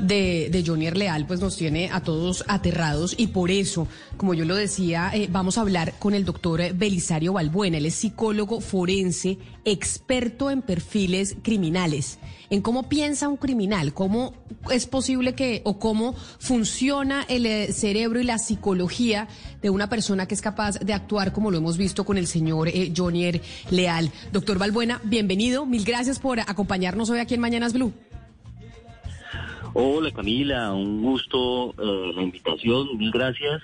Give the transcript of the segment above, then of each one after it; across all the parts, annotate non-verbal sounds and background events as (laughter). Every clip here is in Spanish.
de, de Leal pues nos tiene a todos aterrados y por eso, como yo lo decía, eh, vamos a hablar con el doctor Belisario Balbuena. Él es psicólogo forense, experto en perfiles criminales, en cómo piensa un criminal, cómo es posible que o cómo funciona el eh, cerebro y la psicología de una persona que es capaz de actuar como lo hemos visto con el señor eh, Leal. Doctor Balbuena, bienvenido. Mil gracias por acompañarnos hoy aquí en Mañanas Blue. Hola Camila, un gusto eh, la invitación, mil gracias.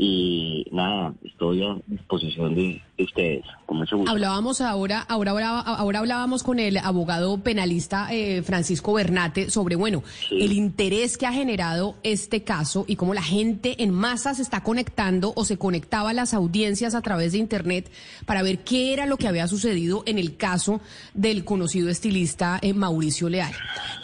Y nada, estoy a disposición de, ustedes, con mucho gusto. Hablábamos ahora, ahora, ahora, ahora hablábamos con el abogado penalista eh, Francisco Bernate sobre, bueno, el interés que ha generado este caso y cómo la gente en masa se está conectando o se conectaba a las audiencias a través de Internet para ver qué era lo que había sucedido en el caso del conocido estilista eh, Mauricio Leal.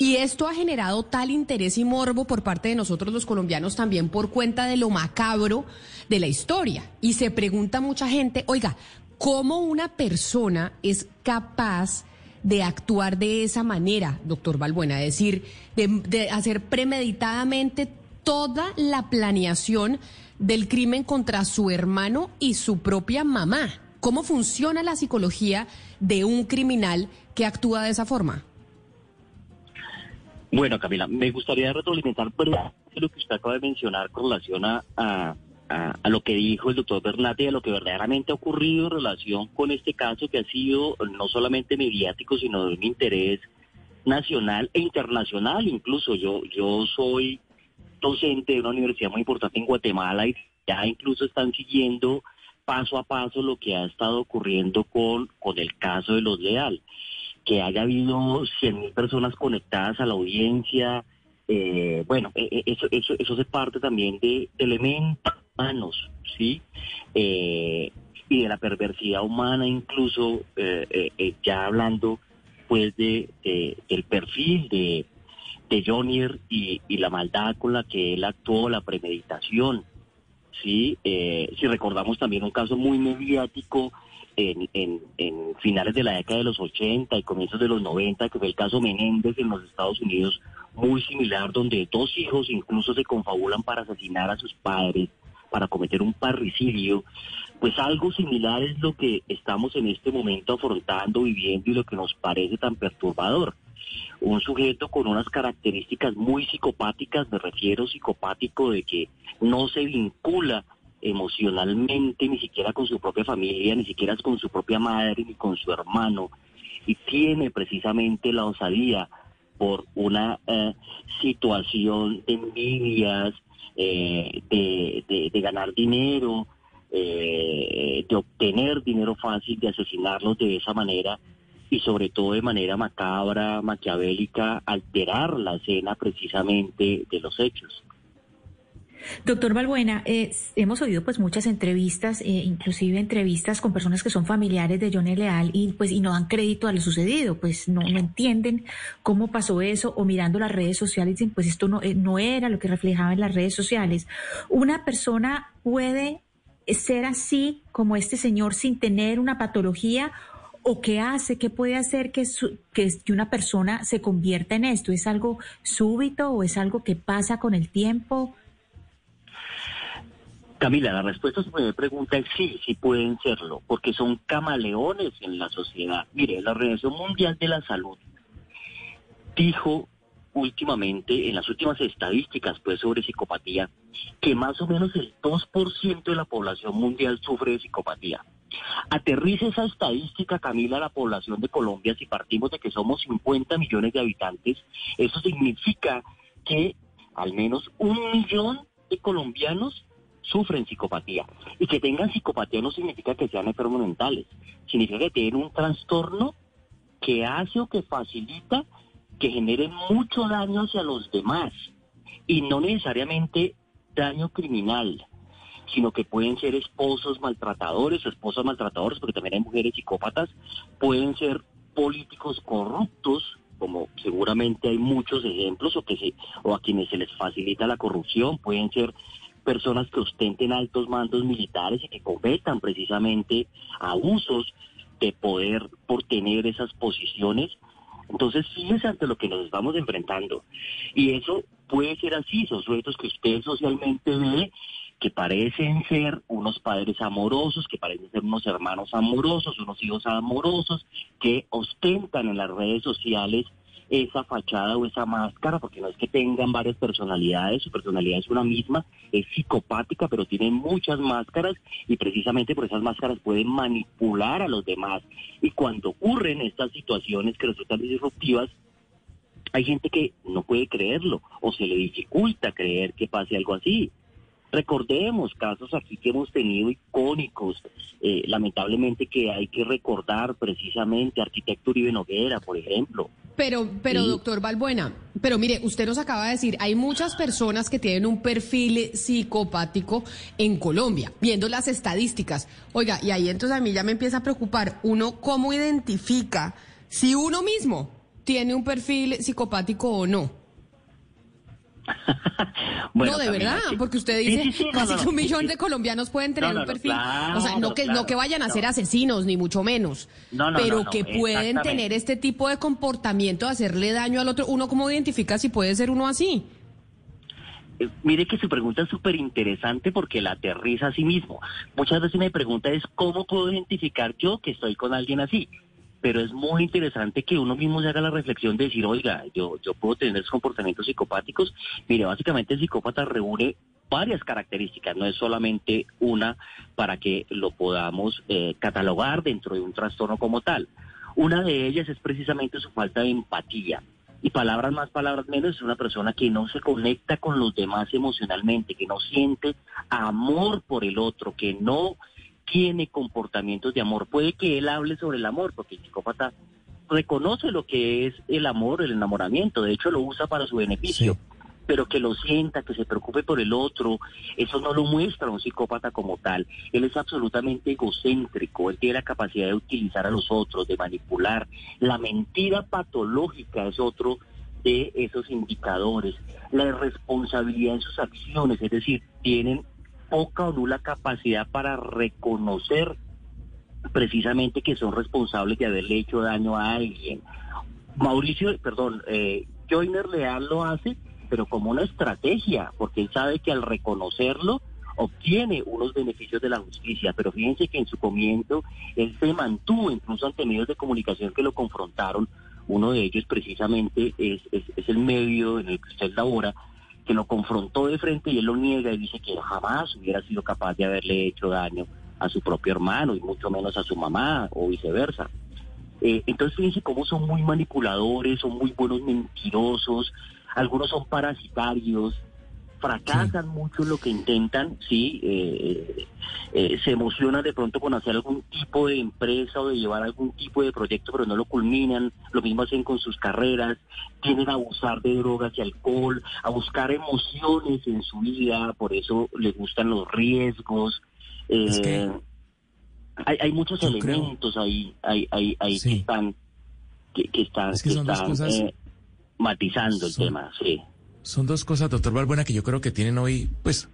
Y esto ha generado tal interés y morbo por parte de nosotros los colombianos también por cuenta de lo macabro de la historia. Y se pregunta mucha gente, oiga, ¿cómo una persona es capaz de actuar de esa manera, doctor Balbuena? Es decir, de, hacer premeditadamente toda la planeación del crimen contra su hermano y su propia mamá. ¿Cómo funciona la psicología de un criminal que actúa de esa forma? Bueno, Camila, me gustaría retroalimentar lo que usted acaba de mencionar con relación a, lo que dijo el doctor Bernate a lo que verdaderamente ha ocurrido en relación con este caso que ha sido no solamente mediático, sino de un interés nacional e internacional. Incluso yo, yo soy docente de una universidad muy importante en Guatemala y ya incluso están siguiendo paso a paso lo que ha estado ocurriendo con, con el caso de los Leal. Que haya habido 100.000 personas conectadas a la audiencia, eh, bueno, e, e, eso, eso, eso es parte también de elementos humanos, ¿sí? Eh, y de la perversidad humana incluso, eh, eh, ya hablando pues de, del perfil de, de Jonier y, la maldad con la que él actuó, la premeditación, ¿sí? si recordamos también un caso muy mediático en, en, en, finales de la década de los 80 y comienzos de los 90, que fue el caso Menéndez en los Estados Unidos, muy similar, donde dos hijos incluso se confabulan para asesinar a sus padres para cometer un parricidio, pues algo similar es lo que estamos en este momento afrontando, viviendo y lo que nos parece tan perturbador. Un sujeto con unas características muy psicopáticas, me refiero psicopático de que no se vincula emocionalmente ni siquiera con su propia familia, ni siquiera con su propia madre, ni con su hermano, y tiene precisamente la osadía por una eh, situación de envidias, eh, de, ganar dinero, eh, de obtener dinero fácil, de asesinarlos de esa manera y sobre todo de manera macabra, maquiavélica, alterar la escena precisamente de los hechos. Doctor Balbuena, eh, hemos oído pues muchas entrevistas, eh, inclusive entrevistas con personas que son familiares de Johnny Leal y pues y no dan crédito a lo sucedido, pues no, entienden cómo pasó eso o mirando las redes sociales dicen pues esto no, eh, no era lo que reflejaba en las redes sociales. Una persona puede ser así como este señor sin tener una patología o qué hace, qué puede hacer que, que, que una persona se convierta en esto? ¿Es algo súbito o es algo que pasa con el tiempo? Camila, la respuesta a su primera pregunta es sí, sí pueden serlo, porque son camaleones en la sociedad. Mire, la Organización Mundial de la Salud dijo últimamente, en las últimas estadísticas pues sobre psicopatía, que más o menos el 2% de la población mundial sufre de psicopatía. Aterrice esa estadística, Camila, a la población de Colombia, si partimos de que somos 50 millones de habitantes, eso significa que al menos un millón de colombianos sufren psicopatía. Y que tengan psicopatía no significa que sean enfermos mentales, significa que tienen un trastorno que hace o que facilita que genere mucho daño hacia los demás y no necesariamente daño criminal, sino que pueden ser esposos maltratadores o esposas maltratadores, porque también hay mujeres psicópatas, pueden ser políticos corruptos, como seguramente hay muchos ejemplos, o, que se, o a quienes se les facilita la corrupción, pueden ser personas que ostenten altos mandos militares y que cometan precisamente abusos de poder por tener esas posiciones. Entonces, fíjense ante lo que nos estamos enfrentando. Y eso puede ser así, son sujetos que usted socialmente ve que parecen ser unos padres amorosos, que parecen ser unos hermanos amorosos, unos hijos amorosos, que ostentan en las redes sociales esa fachada o esa máscara, porque no es que tengan varias personalidades, su personalidad es una misma, es psicopática, pero tienen muchas máscaras y precisamente por esas máscaras pueden manipular a los demás. Y cuando ocurren estas situaciones que resultan disruptivas, hay gente que no puede creerlo o se le dificulta creer que pase algo así. Recordemos casos aquí que hemos tenido icónicos, eh, lamentablemente que hay que recordar precisamente arquitecto Uribe Noguera, por ejemplo. Pero, pero doctor Balbuena, pero mire, usted nos acaba de decir, hay muchas personas que tienen un perfil psicopático en Colombia, viendo las estadísticas. Oiga, y ahí entonces a mí ya me empieza a preocupar, uno cómo identifica si uno mismo tiene un perfil psicopático o no. (laughs) no, de verdad, porque usted dice casi que un millón de colombianos pueden tener un perfil, o sea, no que no que vayan a ser asesinos ni mucho menos, pero que pueden tener este tipo de comportamiento, hacerle daño al otro. ¿Uno cómo identifica si puede ser uno así? Eh, mire que su pregunta es súper interesante porque la aterriza a sí mismo. Muchas veces me pregunta es cómo puedo identificar yo que estoy con alguien así pero es muy interesante que uno mismo se haga la reflexión de decir, oiga, yo, yo puedo tener comportamientos psicopáticos. Mire, básicamente el psicópata reúne varias características, no es solamente una para que lo podamos eh, catalogar dentro de un trastorno como tal. Una de ellas es precisamente su falta de empatía. Y palabras más, palabras menos, es una persona que no se conecta con los demás emocionalmente, que no siente amor por el otro, que no tiene comportamientos de amor. Puede que él hable sobre el amor, porque el psicópata reconoce lo que es el amor, el enamoramiento, de hecho lo usa para su beneficio. Pero que lo sienta, que se preocupe por el otro, eso no lo muestra un psicópata como tal. Él es absolutamente egocéntrico, él tiene la capacidad de utilizar a los otros, de manipular. La mentira patológica es otro de esos indicadores. La irresponsabilidad en sus acciones, es decir, tienen poca o nula capacidad para reconocer precisamente que son responsables de haberle hecho daño a alguien. Mauricio, perdón, eh, Joyner Leal lo hace, pero como una estrategia, porque él sabe que al reconocerlo obtiene unos beneficios de la justicia, pero fíjense que en su comienzo él se mantuvo incluso ante medios de comunicación que lo confrontaron, uno de ellos precisamente es, es, es el medio en el que usted labora, que lo confrontó de frente y él lo niega y dice que jamás hubiera sido capaz de haberle hecho daño a su propio hermano y mucho menos a su mamá o viceversa. Eh, entonces fíjense cómo son muy manipuladores, son muy buenos mentirosos, algunos son parasitarios, fracasan mucho lo que intentan, sí, eh, eh, se emocionan de pronto con hacer algún tipo de empresa o de llevar algún tipo de proyecto, pero no lo culminan, lo mismo hacen con sus carreras, tienen a abusar de drogas y alcohol, a buscar emociones en su vida, por eso les gustan los riesgos. Eh, hay, muchos elementos ahí, hay, hay, hay que están, que, están, matizando el tema, sí. Son dos cosas, doctor Balbuena, que yo creo que tienen hoy, pues,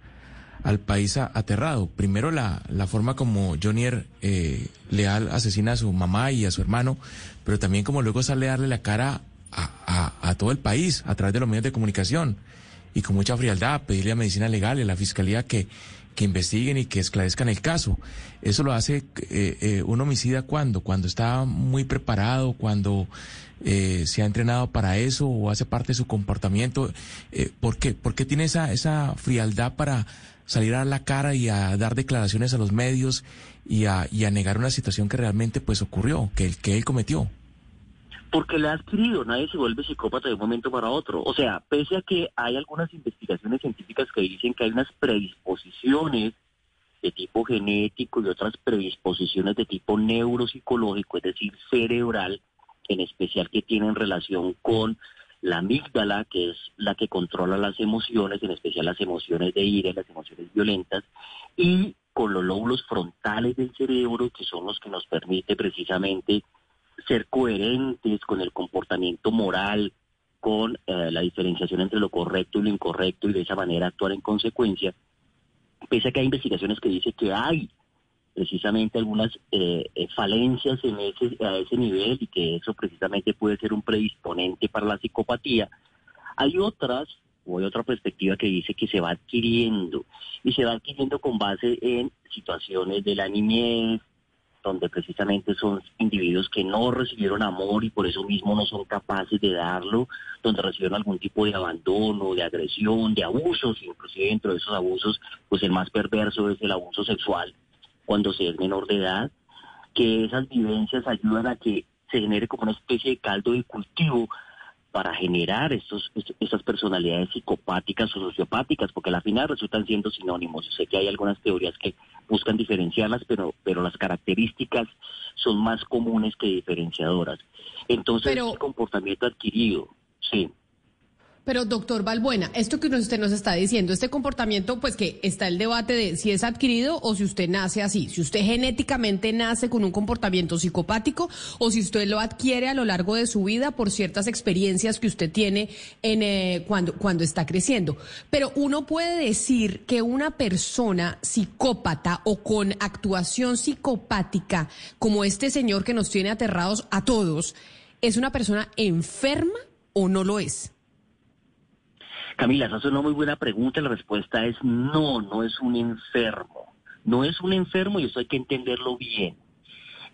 al país aterrado. Primero, la, la forma como Jonier eh, Leal asesina a su mamá y a su hermano, pero también como luego sale a darle la cara a, a, todo el país a través de los medios de comunicación y con mucha frialdad, pedirle a medicina legal y a la fiscalía que, que investiguen y que esclarezcan el caso. Eso lo hace eh, eh, un homicida cuando, cuando está muy preparado, cuando eh, se ha entrenado para eso o hace parte de su comportamiento. Eh, ¿por, qué? ¿Por qué tiene esa, esa frialdad para salir a la cara y a dar declaraciones a los medios y a, y a negar una situación que realmente pues ocurrió, que, que él cometió? Porque le ha adquirido, nadie se vuelve psicópata de un momento para otro. O sea, pese a que hay algunas investigaciones científicas que dicen que hay unas predisposiciones de tipo genético y otras predisposiciones de tipo neuropsicológico, es decir, cerebral, en especial que tienen relación con la amígdala, que es la que controla las emociones, en especial las emociones de ira, las emociones violentas, y con los lóbulos frontales del cerebro, que son los que nos permite precisamente ser coherentes con el comportamiento moral, con eh, la diferenciación entre lo correcto y lo incorrecto, y de esa manera actuar en consecuencia, pese a que hay investigaciones que dicen que hay precisamente algunas eh, eh, falencias en ese, a ese nivel y que eso precisamente puede ser un predisponente para la psicopatía. Hay otras o hay otra perspectiva que dice que se va adquiriendo y se va adquiriendo con base en situaciones de la niñez, donde precisamente son individuos que no recibieron amor y por eso mismo no son capaces de darlo, donde recibieron algún tipo de abandono, de agresión, de abusos, inclusive dentro de esos abusos, pues el más perverso es el abuso sexual cuando se es menor de edad, que esas vivencias ayudan a que se genere como una especie de caldo de cultivo para generar estos, estas personalidades psicopáticas o sociopáticas, porque al final resultan siendo sinónimos. Yo sé que hay algunas teorías que buscan diferenciarlas, pero, pero las características son más comunes que diferenciadoras. Entonces, el comportamiento adquirido, sí. Pero doctor Balbuena, esto que usted nos está diciendo, este comportamiento, pues que está el debate de si es adquirido o si usted nace así, si usted genéticamente nace con un comportamiento psicopático o si usted lo adquiere a lo largo de su vida por ciertas experiencias que usted tiene en, eh, cuando, cuando está creciendo. Pero uno puede decir que una persona psicópata o con actuación psicopática, como este señor que nos tiene aterrados a todos, ¿es una persona enferma o no lo es? Camila, esa es una muy buena pregunta. La respuesta es no, no es un enfermo. No es un enfermo y eso hay que entenderlo bien.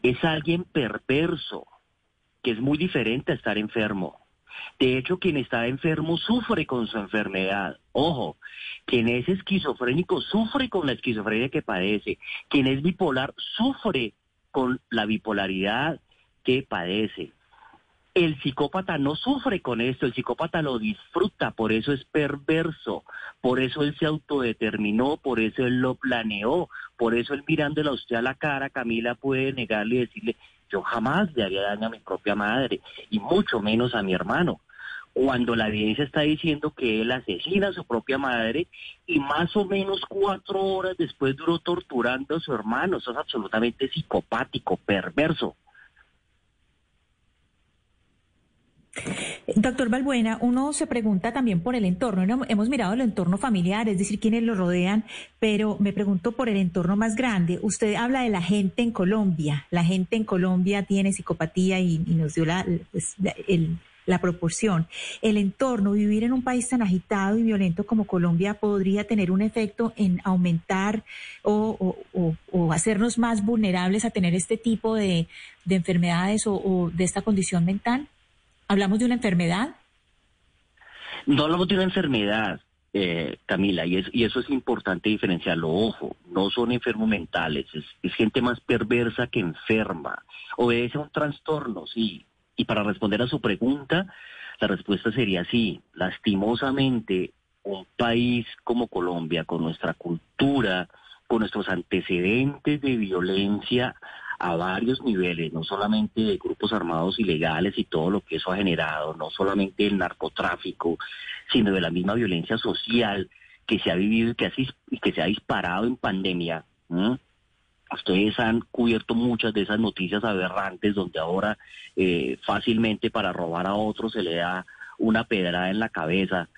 Es alguien perverso, que es muy diferente a estar enfermo. De hecho, quien está enfermo sufre con su enfermedad. Ojo, quien es esquizofrénico sufre con la esquizofrenia que padece. Quien es bipolar sufre con la bipolaridad que padece. El psicópata no sufre con esto, el psicópata lo disfruta, por eso es perverso, por eso él se autodeterminó, por eso él lo planeó, por eso él mirándole a usted a la cara, Camila puede negarle y decirle, yo jamás le haría daño a mi propia madre, y mucho menos a mi hermano. Cuando la evidencia está diciendo que él asesina a su propia madre y más o menos cuatro horas después duró torturando a su hermano, eso es absolutamente psicopático, perverso. Doctor Balbuena, uno se pregunta también por el entorno. Hemos mirado el entorno familiar, es decir, quienes lo rodean, pero me pregunto por el entorno más grande. Usted habla de la gente en Colombia. La gente en Colombia tiene psicopatía y, nos dio la, pues, la proporción. El entorno, vivir en un país tan agitado y violento como Colombia podría tener un efecto en aumentar o, hacernos más vulnerables a tener este tipo de, enfermedades o de esta condición mental. ¿Hablamos de una enfermedad? No hablamos de una enfermedad, eh, Camila, y, y eso es importante diferenciarlo. Ojo, no son enfermos mentales, es, gente más perversa que enferma. Obedece a un trastorno, sí. Y para responder a su pregunta, la respuesta sería sí. Lastimosamente, un país como Colombia, con nuestra cultura, con nuestros antecedentes de violencia, a varios niveles, no solamente de grupos armados ilegales y todo lo que eso ha generado, no solamente el narcotráfico, sino de la misma violencia social que se ha vivido y que, se ha disparado en pandemia. Ustedes han cubierto muchas de esas noticias aberrantes donde ahora eh, fácilmente para robar a otros se le da una pedrada en la cabeza.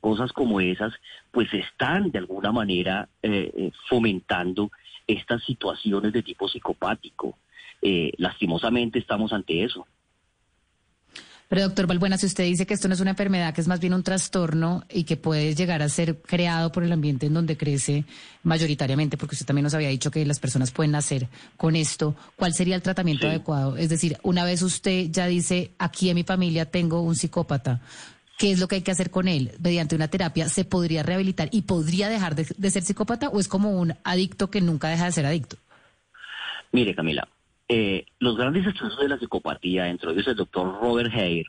Cosas como esas, pues están de alguna manera eh, eh, fomentando estas situaciones de tipo psicopático. Eh, lastimosamente estamos ante eso. Pero doctor Balbuena, si usted dice que esto no es una enfermedad, que es más bien un trastorno y que puede llegar a ser creado por el ambiente en donde crece mayoritariamente, porque usted también nos había dicho que las personas pueden nacer con esto, ¿cuál sería el tratamiento adecuado? Es decir, una vez usted ya dice, aquí en mi familia tengo un psicópata, ¿Qué es lo que hay que hacer con él? Mediante una terapia, ¿se podría rehabilitar y podría dejar de, ser psicópata o es como un adicto que nunca deja de ser adicto? Mire, Camila, eh, los grandes estudios de la psicopatía, dentro de ellos el doctor Robert Hare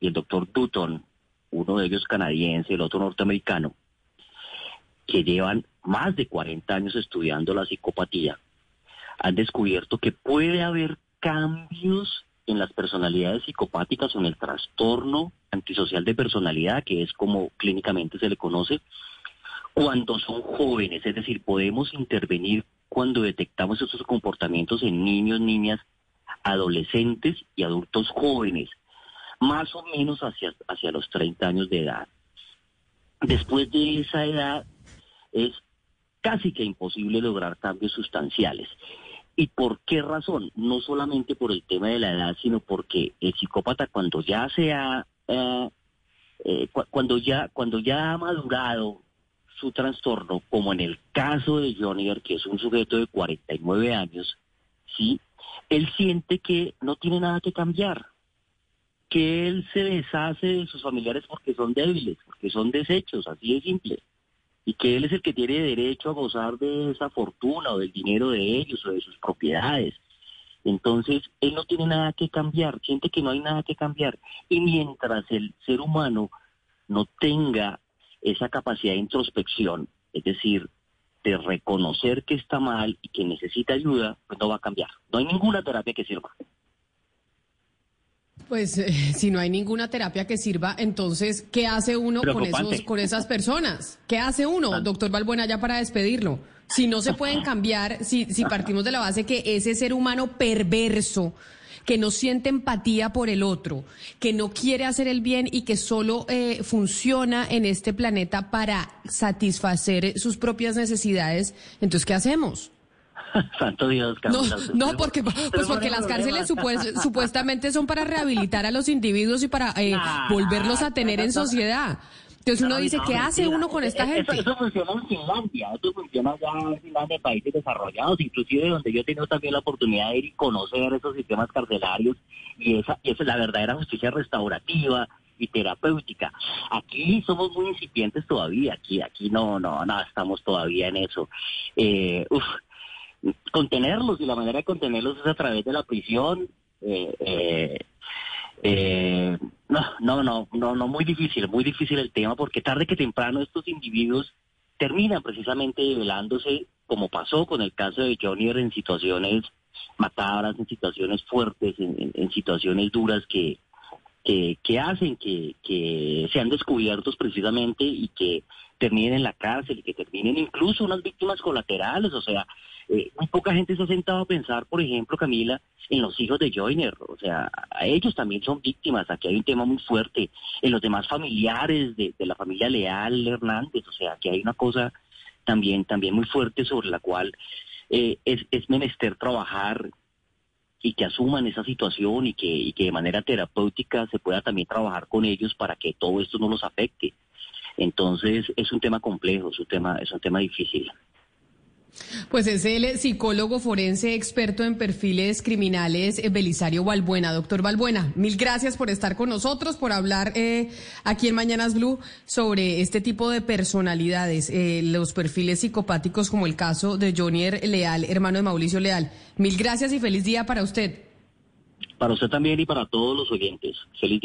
y el doctor Dutton, uno de ellos canadiense el otro norteamericano, que llevan más de 40 años estudiando la psicopatía, han descubierto que puede haber cambios en las personalidades psicopáticas o en el trastorno antisocial de personalidad, que es como clínicamente se le conoce, cuando son jóvenes, es decir, podemos intervenir cuando detectamos esos comportamientos en niños, niñas, adolescentes y adultos jóvenes, más o menos hacia, hacia los 30 años de edad. Después de esa edad es casi que imposible lograr cambios sustanciales. ¿Y por qué razón? No solamente por el tema de la edad, sino porque el psicópata cuando ya se ha eh, eh, cuando ya cuando ya ha madurado su trastorno, como en el caso de Johnny, que es un sujeto de 49 años, sí, él siente que no tiene nada que cambiar, que él se deshace de sus familiares porque son débiles, porque son desechos, así de simple, y que él es el que tiene derecho a gozar de esa fortuna o del dinero de ellos o de sus propiedades. Entonces, él no tiene nada que cambiar, siente que no hay nada que cambiar. Y mientras el ser humano no tenga esa capacidad de introspección, es decir, de reconocer que está mal y que necesita ayuda, pues no va a cambiar. No hay ninguna terapia que sirva. Pues eh, (laughs) si no hay ninguna terapia que sirva, entonces, ¿qué hace uno con, esos, con esas personas? ¿Qué hace uno, ah. doctor Balbuena, ya para despedirlo? Si no se pueden (laughs) cambiar, si, si partimos de la base que ese ser humano perverso, que no siente empatía por el otro, que no quiere hacer el bien y que solo eh, funciona en este planeta para satisfacer sus propias necesidades, entonces, ¿qué hacemos? (laughs) Santo Dios, No, no porque, pues porque las cárceles (laughs) supuestamente son para rehabilitar a los individuos y para eh, volverlos a tener en sociedad. Entonces uno dice, ¿qué hace uno con esta gente? Eso, funciona en Finlandia, eso funciona ya en Finlandia, en países desarrollados, inclusive donde yo he tenido también la oportunidad de ir y conocer esos sistemas carcelarios y esa, y esa es la verdadera justicia restaurativa y terapéutica. Aquí somos muy incipientes todavía, aquí, aquí no, no, no, estamos todavía en eso. Eh, uf, contenerlos y la manera de contenerlos es a través de la prisión. Eh, eh, eh, no, no, no, no, no, muy difícil, muy difícil el tema, porque tarde que temprano estos individuos terminan precisamente develándose, como pasó con el caso de Johnny en situaciones macabras, en situaciones fuertes, en, situaciones duras que, que, que hacen que, que sean descubiertos precisamente y que terminen en la cárcel y que terminen incluso unas víctimas colaterales, o sea, eh, muy poca gente se ha sentado a pensar, por ejemplo, Camila, en los hijos de Joyner. O sea, a ellos también son víctimas. Aquí hay un tema muy fuerte. En los demás familiares de, la familia Leal Hernández. O sea, aquí hay una cosa también, también muy fuerte sobre la cual eh, es, es menester trabajar y que asuman esa situación y que de manera terapéutica se pueda también trabajar con ellos para que todo esto no los afecte. Entonces es un tema complejo, es un tema, es un tema difícil. Pues es el psicólogo forense experto en perfiles criminales, eh, Belisario Balbuena. Doctor Balbuena, mil gracias por estar con nosotros, por hablar eh, aquí en Mañanas Blue sobre este tipo de personalidades, eh, los perfiles psicopáticos como el caso de Johnny Leal, hermano de Mauricio Leal. Mil gracias y feliz día para usted. Para usted también y para todos los oyentes. Feliz día.